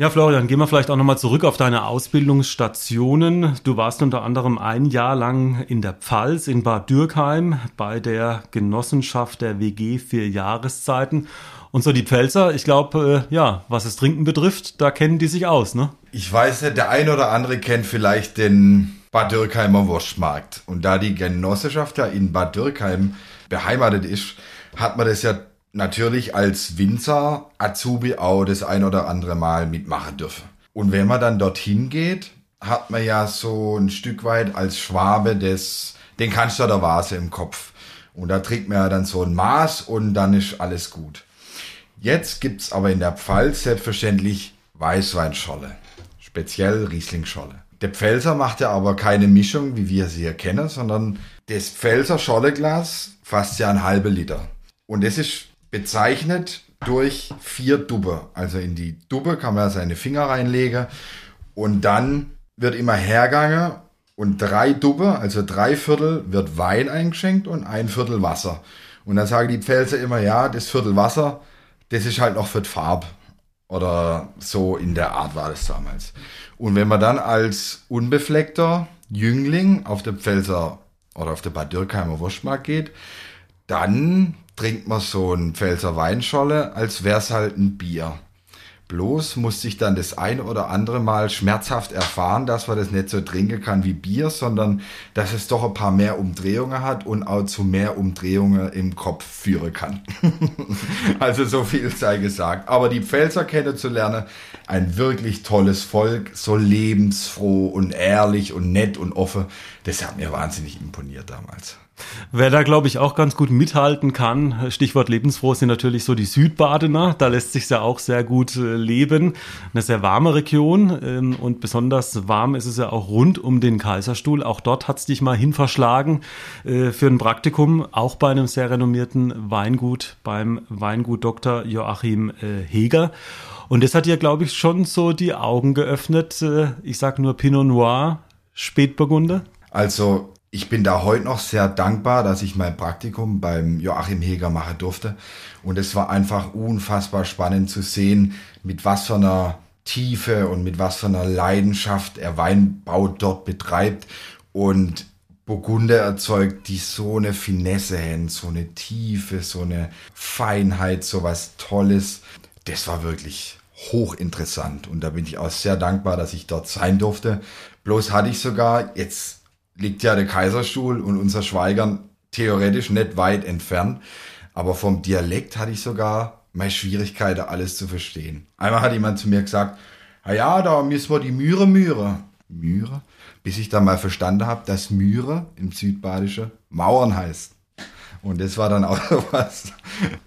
Ja, Florian, gehen wir vielleicht auch nochmal zurück auf deine Ausbildungsstationen. Du warst unter anderem ein Jahr lang in der Pfalz, in Bad Dürkheim, bei der Genossenschaft der WG Vier Jahreszeiten. Und so die Pfälzer, ich glaube, äh, ja, was das Trinken betrifft, da kennen die sich aus, ne? Ich weiß nicht, der ein oder andere kennt vielleicht den Bad Dürkheimer Wurstmarkt. Und da die Genossenschaft ja in Bad Dürkheim beheimatet ist, hat man das ja natürlich als Winzer Azubi auch das ein oder andere Mal mitmachen dürfen. Und wenn man dann dorthin geht, hat man ja so ein Stück weit als Schwabe des, den Kanzler der Vase im Kopf. Und da trinkt man ja dann so ein Maß und dann ist alles gut. Jetzt gibt's aber in der Pfalz selbstverständlich Weißweinscholle. Speziell Rieslingscholle. Der Pfälzer macht ja aber keine Mischung, wie wir sie hier kennen, sondern das Pfälzer Scholleglas fasst ja ein halbe Liter. Und das ist bezeichnet durch vier Dubbe. Also in die Dubbe kann man seine Finger reinlegen und dann wird immer hergangen und drei Dubbe, also drei Viertel, wird Wein eingeschenkt und ein Viertel Wasser. Und dann sagen die Pfälzer immer, ja, das Viertel Wasser, das ist halt noch für die Farbe. Oder so in der Art war das damals. Und wenn man dann als unbefleckter Jüngling auf der Pfälzer oder auf der Bad Dürkheimer Wurstmarkt geht, dann trinkt man so ein Pfälzer Weinscholle, als wär's halt ein Bier. Bloß musste ich dann das ein oder andere Mal schmerzhaft erfahren, dass man das nicht so trinken kann wie Bier, sondern dass es doch ein paar mehr Umdrehungen hat und auch zu mehr Umdrehungen im Kopf führen kann. [laughs] also so viel sei gesagt. Aber die Pfälzer kennenzulernen, ein wirklich tolles Volk, so lebensfroh und ehrlich und nett und offen, das hat mir wahnsinnig imponiert damals. Wer da, glaube ich, auch ganz gut mithalten kann, Stichwort lebensfroh, sind natürlich so die Südbadener. Da lässt sich ja auch sehr gut äh, leben. Eine sehr warme Region ähm, und besonders warm ist es ja auch rund um den Kaiserstuhl. Auch dort hat es dich mal hin verschlagen äh, für ein Praktikum, auch bei einem sehr renommierten Weingut, beim Weingut Dr. Joachim äh, Heger. Und das hat dir, glaube ich, schon so die Augen geöffnet. Ich sag nur Pinot Noir, Spätburgunder. Also ich bin da heute noch sehr dankbar, dass ich mein Praktikum beim Joachim Heger machen durfte. Und es war einfach unfassbar spannend zu sehen, mit was für einer Tiefe und mit was für einer Leidenschaft er Weinbau dort betreibt und Burgunder erzeugt, die so eine Finesse haben, so eine Tiefe, so eine Feinheit, so was Tolles. Das war wirklich hochinteressant und da bin ich auch sehr dankbar, dass ich dort sein durfte. Bloß hatte ich sogar jetzt liegt ja der Kaiserstuhl und unser Schweigern theoretisch nicht weit entfernt. Aber vom Dialekt hatte ich sogar meine Schwierigkeiten, alles zu verstehen. Einmal hat jemand zu mir gesagt, na ja, da müssen wir die Mühre Mühre. Mühre? Bis ich dann mal verstanden habe, dass Mühre im Südbadische Mauern heißt. Und das war dann auch [laughs] was,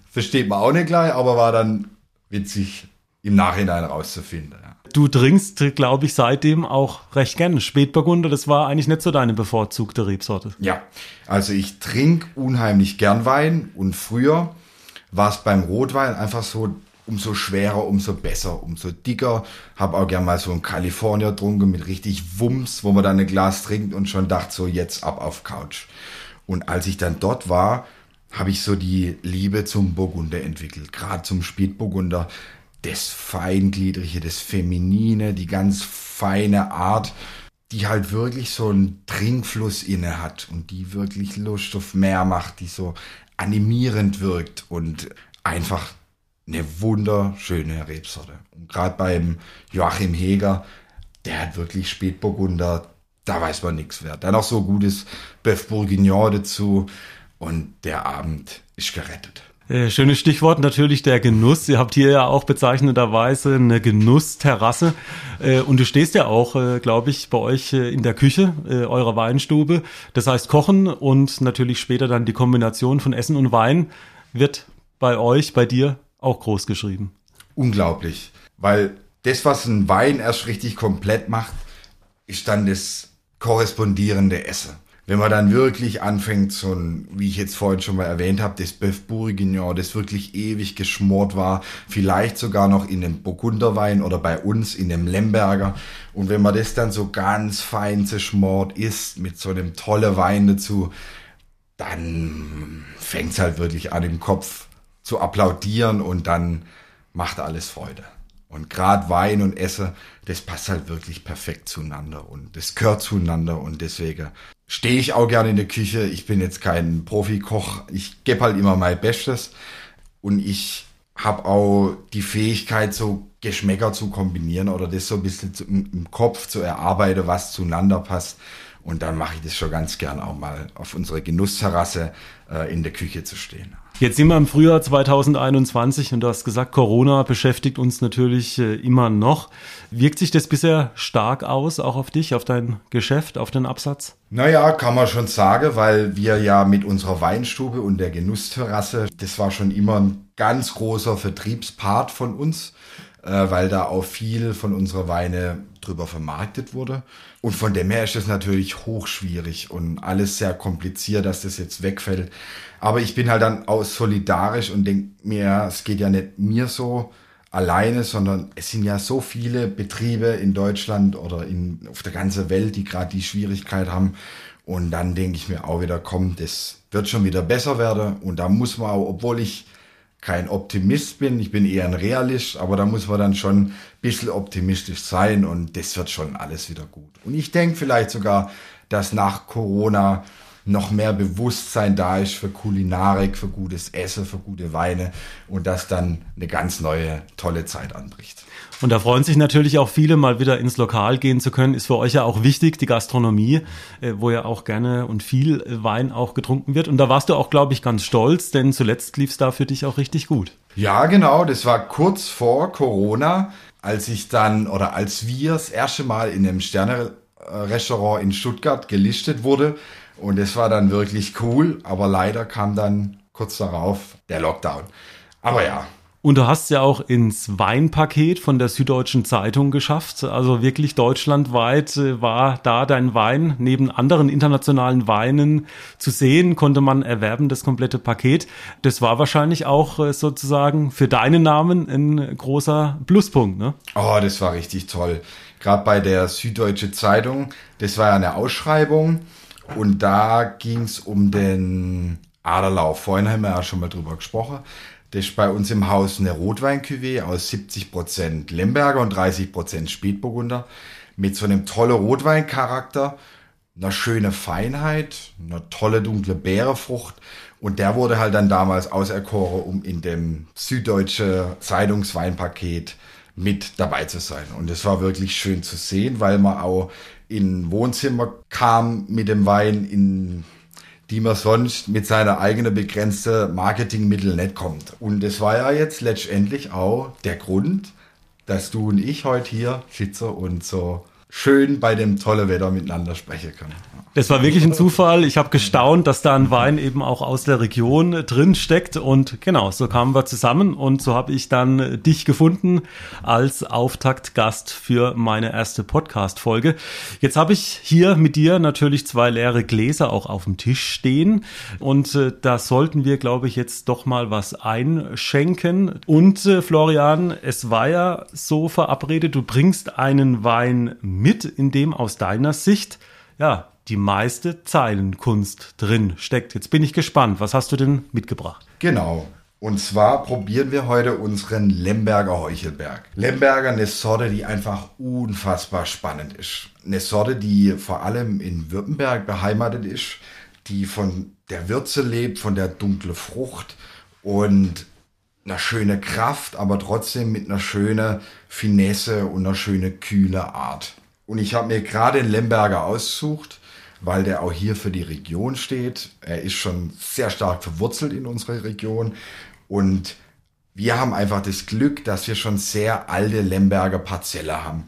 versteht man auch nicht gleich, aber war dann witzig im Nachhinein rauszufinden. Du trinkst, glaube ich, seitdem auch recht gerne. Spätburgunder, das war eigentlich nicht so deine bevorzugte Rebsorte. Ja, also ich trinke unheimlich gern Wein und früher war es beim Rotwein einfach so, umso schwerer, umso besser, umso dicker. Hab auch gern mal so ein California getrunken mit richtig Wumms, wo man dann ein Glas trinkt und schon dachte so, jetzt ab auf Couch. Und als ich dann dort war, habe ich so die Liebe zum Burgunder entwickelt, gerade zum Spätburgunder das Feingliedrige, das Feminine, die ganz feine Art, die halt wirklich so einen Trinkfluss inne hat und die wirklich Lust auf mehr macht, die so animierend wirkt und einfach eine wunderschöne Rebsorte. Und gerade beim Joachim Heger, der hat wirklich Spätburgunder, da weiß man nichts wert. Dann auch so gutes Bœuf Bourguignon dazu und der Abend ist gerettet. Äh, schönes Stichwort natürlich der Genuss. Ihr habt hier ja auch bezeichnenderweise eine Genussterrasse äh, und du stehst ja auch, äh, glaube ich, bei euch in der Küche eurer Weinstube. Das heißt Kochen und natürlich später dann die Kombination von Essen und Wein wird bei euch, bei dir auch groß geschrieben. Unglaublich, weil das, was ein Wein erst richtig komplett macht, ist dann das korrespondierende Essen wenn man dann wirklich anfängt, so ein, wie ich jetzt vorhin schon mal erwähnt habe, das Bœuf Bourguignon, das wirklich ewig geschmort war, vielleicht sogar noch in einem Burgunderwein oder bei uns in einem Lemberger. Und wenn man das dann so ganz fein zerschmort isst, mit so einem tolle Wein dazu, dann fängt's halt wirklich an im Kopf zu applaudieren und dann macht alles Freude. Und gerade Wein und Essen, das passt halt wirklich perfekt zueinander und das gehört zueinander und deswegen stehe ich auch gerne in der Küche. Ich bin jetzt kein Profikoch. Ich gebe halt immer mein Bestes. Und ich habe auch die Fähigkeit, so Geschmäcker zu kombinieren oder das so ein bisschen im Kopf zu erarbeiten, was zueinander passt. Und dann mache ich das schon ganz gern auch mal auf unserer Genussterrasse äh, in der Küche zu stehen. Jetzt sind wir im Frühjahr 2021 und du hast gesagt, Corona beschäftigt uns natürlich äh, immer noch. Wirkt sich das bisher stark aus, auch auf dich, auf dein Geschäft, auf den Absatz? Naja, kann man schon sagen, weil wir ja mit unserer Weinstube und der Genussterrasse, das war schon immer ein ganz großer Vertriebspart von uns, weil da auch viel von unserer Weine drüber vermarktet wurde. Und von dem her ist es natürlich hochschwierig und alles sehr kompliziert, dass das jetzt wegfällt. Aber ich bin halt dann auch solidarisch und denke mir, es geht ja nicht mir so alleine, sondern es sind ja so viele Betriebe in Deutschland oder in, auf der ganzen Welt, die gerade die Schwierigkeit haben. Und dann denke ich mir auch wieder, komm, das wird schon wieder besser werden. Und da muss man auch, obwohl ich kein Optimist bin, ich bin eher ein Realist, aber da muss man dann schon ein bisschen optimistisch sein und das wird schon alles wieder gut. Und ich denke vielleicht sogar, dass nach Corona noch mehr Bewusstsein da ist für Kulinarik, für gutes Essen, für gute Weine und dass dann eine ganz neue, tolle Zeit anbricht. Und da freuen sich natürlich auch viele, mal wieder ins Lokal gehen zu können. Ist für euch ja auch wichtig, die Gastronomie, äh, wo ja auch gerne und viel Wein auch getrunken wird. Und da warst du auch, glaube ich, ganz stolz, denn zuletzt lief es da für dich auch richtig gut. Ja, genau. Das war kurz vor Corona, als ich dann oder als wir das erste Mal in einem Sterne-Restaurant in Stuttgart gelistet wurde. Und es war dann wirklich cool, aber leider kam dann kurz darauf der Lockdown. Aber ja, und du hast ja auch ins Weinpaket von der Süddeutschen Zeitung geschafft. Also wirklich deutschlandweit äh, war da dein Wein neben anderen internationalen Weinen zu sehen, konnte man erwerben, das komplette Paket. Das war wahrscheinlich auch äh, sozusagen für deinen Namen ein großer Pluspunkt, ne? Oh, das war richtig toll. Gerade bei der Süddeutsche Zeitung, das war ja eine Ausschreibung und da ging es um den Aderlauf. Vorhin haben wir ja schon mal drüber gesprochen. Das ist bei uns im Haus eine Rotwein-Cuvée aus 70% Lemberger und 30% Spätburgunder mit so einem tollen Rotweincharakter, einer schönen Feinheit, einer tolle dunkle Beerefrucht und der wurde halt dann damals auserkoren, um in dem süddeutsche Zeitungsweinpaket mit dabei zu sein. Und es war wirklich schön zu sehen, weil man auch in Wohnzimmer kam mit dem Wein in die man sonst mit seiner eigenen begrenzten Marketingmittel nicht kommt. Und das war ja jetzt letztendlich auch der Grund, dass du und ich heute hier sitzen und so schön bei dem tolle Wetter miteinander sprechen können. Das war wirklich ein Zufall. Ich habe gestaunt, dass da ein Wein eben auch aus der Region drin steckt. Und genau, so kamen wir zusammen und so habe ich dann dich gefunden als Auftaktgast für meine erste Podcast-Folge. Jetzt habe ich hier mit dir natürlich zwei leere Gläser auch auf dem Tisch stehen. Und äh, da sollten wir, glaube ich, jetzt doch mal was einschenken. Und äh, Florian, es war ja so verabredet, du bringst einen Wein mit, in dem aus deiner Sicht ja, die meiste Zeilenkunst drin steckt. Jetzt bin ich gespannt. Was hast du denn mitgebracht? Genau. Und zwar probieren wir heute unseren Lemberger Heuchelberg. Lemberger, eine Sorte, die einfach unfassbar spannend ist. Eine Sorte, die vor allem in Württemberg beheimatet ist, die von der Würze lebt, von der dunklen Frucht und einer schönen Kraft, aber trotzdem mit einer schönen Finesse und einer schönen kühle Art. Und ich habe mir gerade den Lemberger ausgesucht weil der auch hier für die Region steht. Er ist schon sehr stark verwurzelt in unserer Region und wir haben einfach das Glück, dass wir schon sehr alte Lemberger Parzelle haben.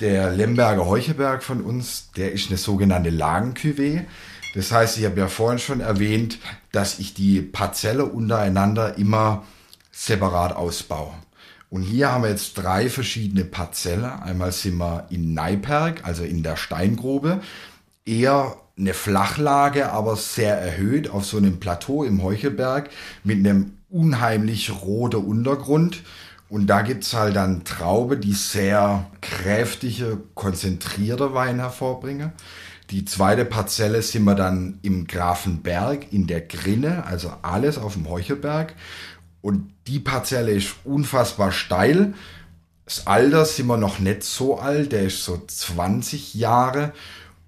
Der Lemberger Heucheberg von uns, der ist eine sogenannte Lagenküve. Das heißt, ich habe ja vorhin schon erwähnt, dass ich die Parzelle untereinander immer separat ausbaue. Und hier haben wir jetzt drei verschiedene Parzelle. Einmal sind wir in Neiperg, also in der Steingrube eher eine Flachlage, aber sehr erhöht auf so einem Plateau im Heuchelberg mit einem unheimlich roten Untergrund. Und da gibt's halt dann Traube, die sehr kräftige, konzentrierte Wein hervorbringen. Die zweite Parzelle sind wir dann im Grafenberg in der Grinne, also alles auf dem Heuchelberg. Und die Parzelle ist unfassbar steil. Das Alter sind wir noch nicht so alt, der ist so 20 Jahre.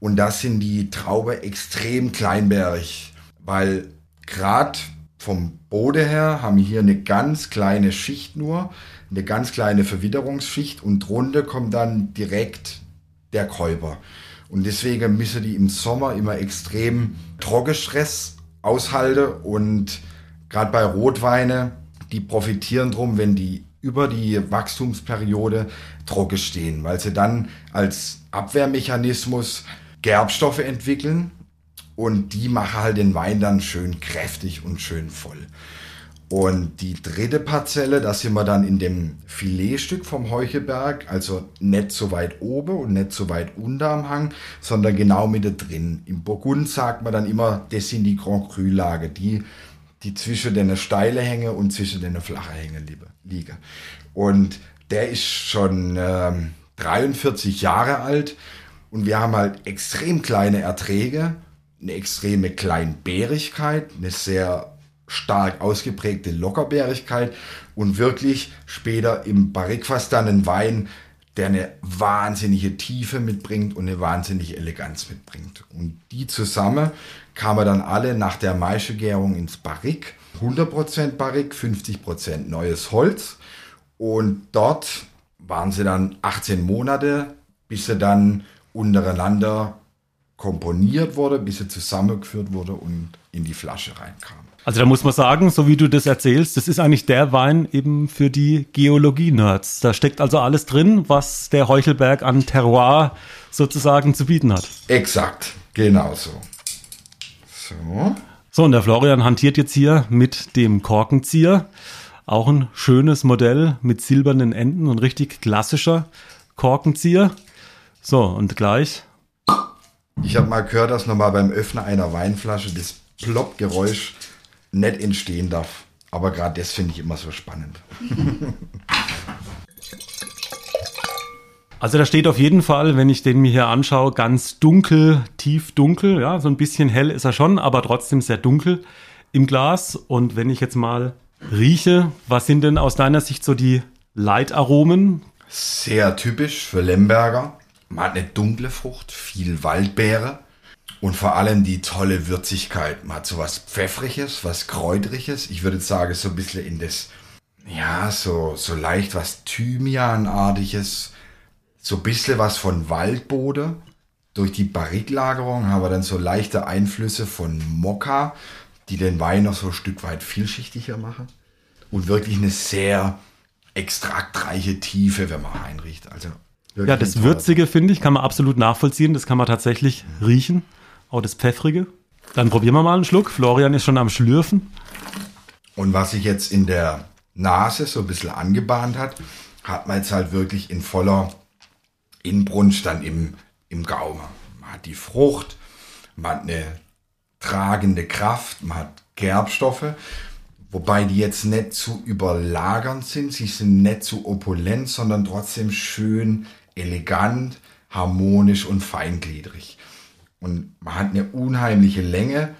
Und da sind die Traube extrem kleinbärig, weil gerade vom Bode her haben wir hier eine ganz kleine Schicht nur, eine ganz kleine Verwitterungsschicht und drunter kommt dann direkt der Käuper. Und deswegen müssen die im Sommer immer extrem Trockenstress aushalten und gerade bei Rotweine, die profitieren drum, wenn die über die Wachstumsperiode trocken stehen, weil sie dann als Abwehrmechanismus Gerbstoffe entwickeln und die machen halt den Wein dann schön kräftig und schön voll. Und die dritte Parzelle, da sind wir dann in dem Filetstück vom Heuchelberg, also nicht so weit oben und nicht so weit unter am Hang, sondern genau mit drin. Im Burgund sagt man dann immer, das sind die Grand Cru Lage, die, die zwischen den steile Hänge und zwischen den flachen Hänge liegen. Und der ist schon ähm, 43 Jahre alt und wir haben halt extrem kleine Erträge, eine extreme Kleinbärigkeit, eine sehr stark ausgeprägte Lockerbeerigkeit und wirklich später im Barrikfass dann ein Wein, der eine wahnsinnige Tiefe mitbringt und eine wahnsinnige Eleganz mitbringt. Und die zusammen kamen dann alle nach der Maischegärung ins Barrik. 100% Barrik, 50% neues Holz. Und dort waren sie dann 18 Monate, bis sie dann untereinander komponiert wurde, bis sie zusammengeführt wurde und in die Flasche reinkam. Also da muss man sagen, so wie du das erzählst, das ist eigentlich der Wein eben für die Geologie-Nerds. Da steckt also alles drin, was der Heuchelberg an Terroir sozusagen zu bieten hat. Exakt, genau so. So. So, und der Florian hantiert jetzt hier mit dem Korkenzieher. Auch ein schönes Modell mit silbernen Enden und richtig klassischer Korkenzieher. So, und gleich. Ich habe mal gehört, dass nochmal beim Öffnen einer Weinflasche das Plopp-Geräusch nicht entstehen darf. Aber gerade das finde ich immer so spannend. Also da steht auf jeden Fall, wenn ich den mir hier anschaue, ganz dunkel, tief dunkel. Ja, so ein bisschen hell ist er schon, aber trotzdem sehr dunkel im Glas. Und wenn ich jetzt mal rieche, was sind denn aus deiner Sicht so die Leitaromen? Sehr typisch für Lemberger. Man hat eine dunkle Frucht, viel Waldbeere, und vor allem die tolle Würzigkeit. Man hat so was Pfeffriges, was Kräutriges. Ich würde sagen, so ein bisschen in das, ja, so, so leicht was Thymianartiges. So ein bisschen was von Waldbode. Durch die Barriklagerung haben wir dann so leichte Einflüsse von Mokka, die den Wein noch so ein Stück weit vielschichtiger machen. Und wirklich eine sehr extraktreiche Tiefe, wenn man reinriecht. Also ja, das Würzige, finde ich, kann man absolut nachvollziehen. Das kann man tatsächlich riechen auch das Pfeffrige. Dann probieren wir mal einen Schluck. Florian ist schon am Schlürfen. Und was sich jetzt in der Nase so ein bisschen angebahnt hat, hat man jetzt halt wirklich in voller Inbrunst dann im, im Gaumen. Man hat die Frucht, man hat eine tragende Kraft, man hat Gerbstoffe, wobei die jetzt nicht zu überlagernd sind, sie sind nicht zu opulent, sondern trotzdem schön elegant, harmonisch und feingliedrig. Und man hat eine unheimliche Länge,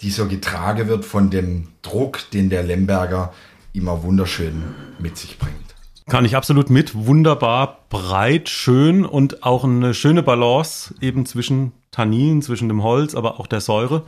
die so getragen wird von dem Druck, den der Lemberger immer wunderschön mit sich bringt. Kann ich absolut mit. Wunderbar breit, schön und auch eine schöne Balance eben zwischen Tannin, zwischen dem Holz, aber auch der Säure.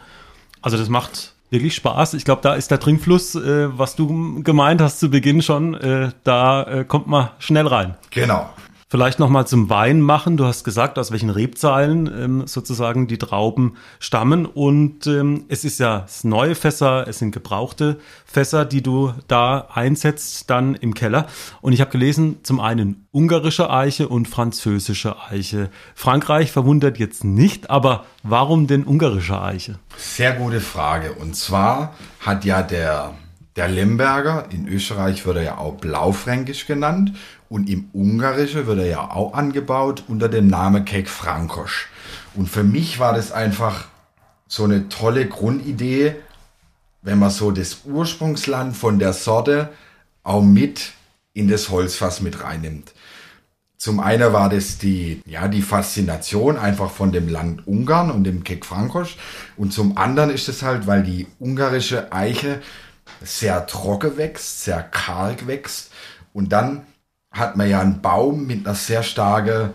Also das macht wirklich Spaß. Ich glaube, da ist der Trinkfluss, äh, was du gemeint hast zu Beginn schon, äh, da äh, kommt man schnell rein. Genau. Vielleicht nochmal zum Wein machen. Du hast gesagt, aus welchen Rebzahlen ähm, sozusagen die Trauben stammen. Und ähm, es ist ja neue Fässer, es sind gebrauchte Fässer, die du da einsetzt, dann im Keller. Und ich habe gelesen, zum einen ungarische Eiche und französische Eiche. Frankreich verwundert jetzt nicht, aber warum denn ungarische Eiche? Sehr gute Frage. Und zwar hat ja der der Lemberger, in Österreich wird er ja auch Blaufränkisch genannt und im Ungarischen wird er ja auch angebaut unter dem Namen Kek Frankosch. Und für mich war das einfach so eine tolle Grundidee, wenn man so das Ursprungsland von der Sorte auch mit in das Holzfass mit reinnimmt. Zum einen war das die, ja, die Faszination einfach von dem Land Ungarn und dem Kek Frankosch. Und zum anderen ist es halt, weil die ungarische Eiche sehr trocken wächst, sehr karg wächst. Und dann hat man ja einen Baum mit einer sehr starken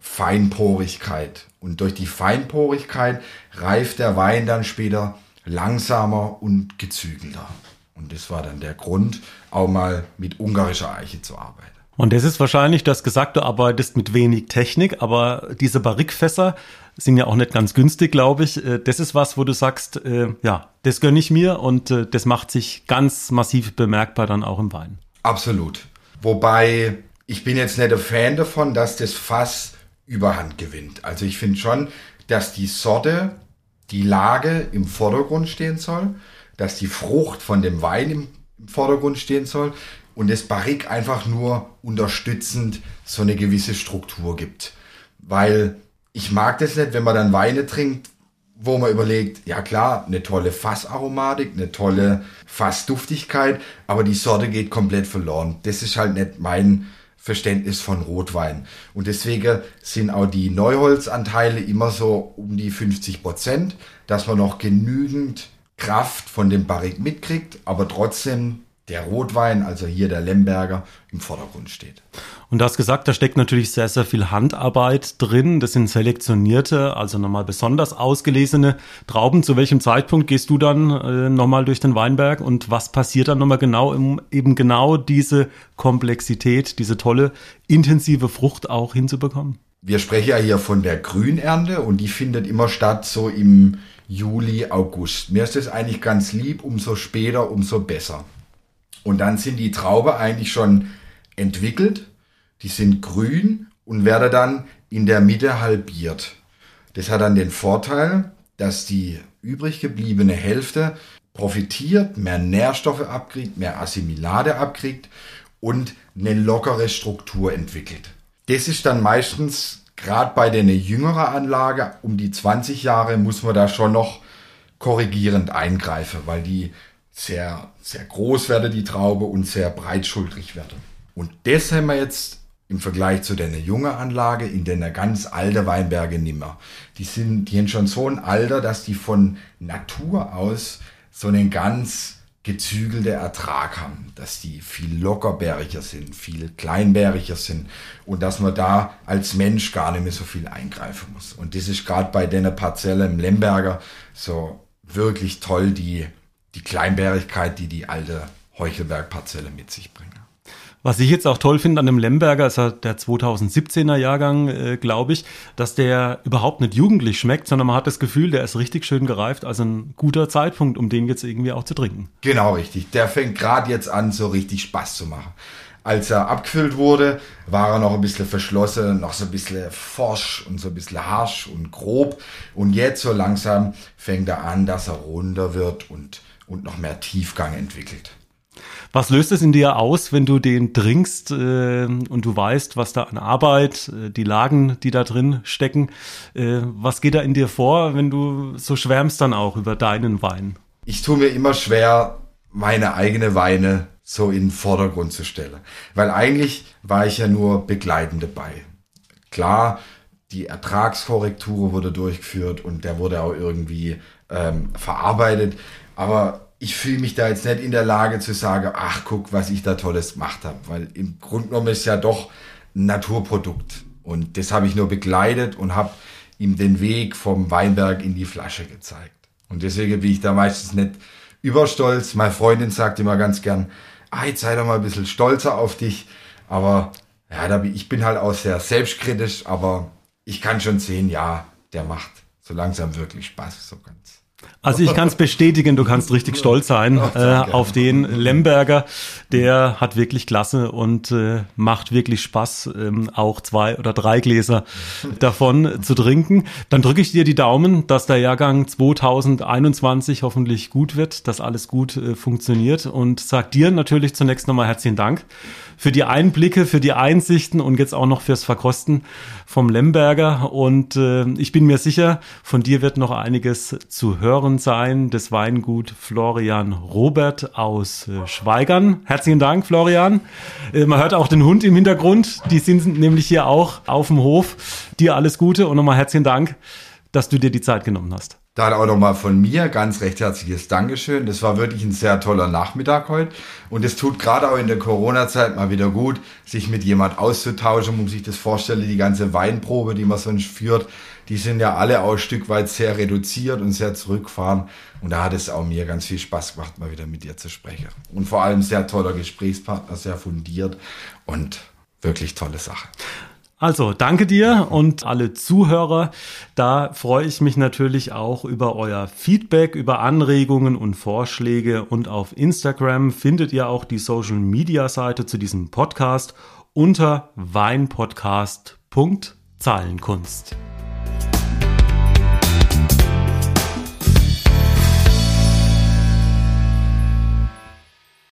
Feinporigkeit. Und durch die Feinporigkeit reift der Wein dann später langsamer und gezügelter. Und das war dann der Grund, auch mal mit ungarischer Eiche zu arbeiten. Und das ist wahrscheinlich, du hast gesagt, du arbeitest mit wenig Technik, aber diese Barrikfässer sind ja auch nicht ganz günstig, glaube ich. Äh, das ist was, wo du sagst, äh, ja, das gönne ich mir und äh, das macht sich ganz massiv bemerkbar dann auch im Wein. Absolut. Wobei ich bin jetzt nicht ein Fan davon, dass das Fass Überhand gewinnt. Also ich finde schon, dass die Sorte, die Lage im Vordergrund stehen soll, dass die Frucht von dem Wein im, Vordergrund stehen soll und das Barrik einfach nur unterstützend so eine gewisse Struktur gibt. Weil ich mag das nicht, wenn man dann Weine trinkt, wo man überlegt, ja klar, eine tolle Fassaromatik, eine tolle Fassduftigkeit, aber die Sorte geht komplett verloren. Das ist halt nicht mein Verständnis von Rotwein. Und deswegen sind auch die Neuholzanteile immer so um die 50 Prozent, dass man noch genügend Kraft von dem Barrik mitkriegt, aber trotzdem der Rotwein, also hier der Lemberger, im Vordergrund steht. Und du hast gesagt, da steckt natürlich sehr, sehr viel Handarbeit drin. Das sind selektionierte, also nochmal besonders ausgelesene Trauben. Zu welchem Zeitpunkt gehst du dann äh, nochmal durch den Weinberg und was passiert dann nochmal genau, um eben genau diese Komplexität, diese tolle, intensive Frucht auch hinzubekommen? Wir sprechen ja hier von der Grünernte und die findet immer statt so im Juli, August. Mir ist das eigentlich ganz lieb, umso später, umso besser. Und dann sind die Traube eigentlich schon entwickelt, die sind grün und werden dann in der Mitte halbiert. Das hat dann den Vorteil, dass die übrig gebliebene Hälfte profitiert, mehr Nährstoffe abkriegt, mehr Assimilate abkriegt und eine lockere Struktur entwickelt. Das ist dann meistens, gerade bei der jüngeren Anlage, um die 20 Jahre, muss man da schon noch korrigierend eingreifen, weil die sehr, sehr groß werde, die Traube, und sehr breitschultrig werde. Und das haben wir jetzt im Vergleich zu der jungen Anlage in der ganz alte Weinberge nimmer. Die sind, die haben schon so ein Alter, dass die von Natur aus so einen ganz gezügelte Ertrag haben, dass die viel lockerbäriger sind, viel kleinbäriger sind und dass man da als Mensch gar nicht mehr so viel eingreifen muss. Und das ist gerade bei der Parzelle im Lemberger so wirklich toll, die die Kleinbärigkeit, die die alte Heuchelberg-Parzelle mit sich bringen. Was ich jetzt auch toll finde an dem Lemberger, ist ja der 2017er Jahrgang, äh, glaube ich, dass der überhaupt nicht jugendlich schmeckt, sondern man hat das Gefühl, der ist richtig schön gereift. Also ein guter Zeitpunkt, um den jetzt irgendwie auch zu trinken. Genau, richtig. Der fängt gerade jetzt an, so richtig Spaß zu machen. Als er abgefüllt wurde, war er noch ein bisschen verschlossen, noch so ein bisschen forsch und so ein bisschen harsch und grob. Und jetzt so langsam fängt er an, dass er runder wird und und noch mehr Tiefgang entwickelt. Was löst es in dir aus, wenn du den trinkst äh, und du weißt, was da an Arbeit, äh, die Lagen, die da drin stecken, äh, was geht da in dir vor, wenn du so schwärmst dann auch über deinen Wein? Ich tue mir immer schwer, meine eigene Weine so in den Vordergrund zu stellen, weil eigentlich war ich ja nur begleitend dabei. Klar, die Ertragskorrektur wurde durchgeführt und der wurde auch irgendwie ähm, verarbeitet. Aber ich fühle mich da jetzt nicht in der Lage zu sagen, ach guck, was ich da Tolles gemacht habe, weil im Grunde genommen ist ja doch ein Naturprodukt. Und das habe ich nur begleitet und habe ihm den Weg vom Weinberg in die Flasche gezeigt. Und deswegen bin ich da meistens nicht überstolz. Meine Freundin sagt immer ganz gern, ah, jetzt sei doch mal ein bisschen stolzer auf dich. Aber ja, da bin, ich bin halt auch sehr selbstkritisch, aber ich kann schon sehen, ja, der macht so langsam wirklich Spaß, so ganz. Also ich kann es bestätigen, du kannst richtig stolz sein [laughs] äh, auf den Lemberger. Der hat wirklich Klasse und äh, macht wirklich Spaß, ähm, auch zwei oder drei Gläser davon zu trinken. Dann drücke ich dir die Daumen, dass der Jahrgang 2021 hoffentlich gut wird, dass alles gut äh, funktioniert und sag dir natürlich zunächst nochmal herzlichen Dank für die Einblicke, für die Einsichten und jetzt auch noch fürs Verkosten vom Lemberger. Und äh, ich bin mir sicher, von dir wird noch einiges zu hören sein. Das Weingut Florian Robert aus äh, Schweigern. Herzlichen Dank, Florian. Äh, man hört auch den Hund im Hintergrund. Die sind nämlich hier auch auf dem Hof. Dir alles Gute und nochmal herzlichen Dank, dass du dir die Zeit genommen hast. Dann auch nochmal von mir ganz recht herzliches Dankeschön. Das war wirklich ein sehr toller Nachmittag heute. Und es tut gerade auch in der Corona-Zeit mal wieder gut, sich mit jemand auszutauschen, um sich das vorstellen, die ganze Weinprobe, die man sonst führt, die sind ja alle auch ein Stück weit sehr reduziert und sehr zurückfahren. Und da hat es auch mir ganz viel Spaß gemacht, mal wieder mit dir zu sprechen. Und vor allem sehr toller Gesprächspartner, sehr fundiert und wirklich tolle Sache. Also, danke dir und alle Zuhörer. Da freue ich mich natürlich auch über euer Feedback, über Anregungen und Vorschläge. Und auf Instagram findet ihr auch die Social Media Seite zu diesem Podcast unter weinpodcast.zahlenkunst.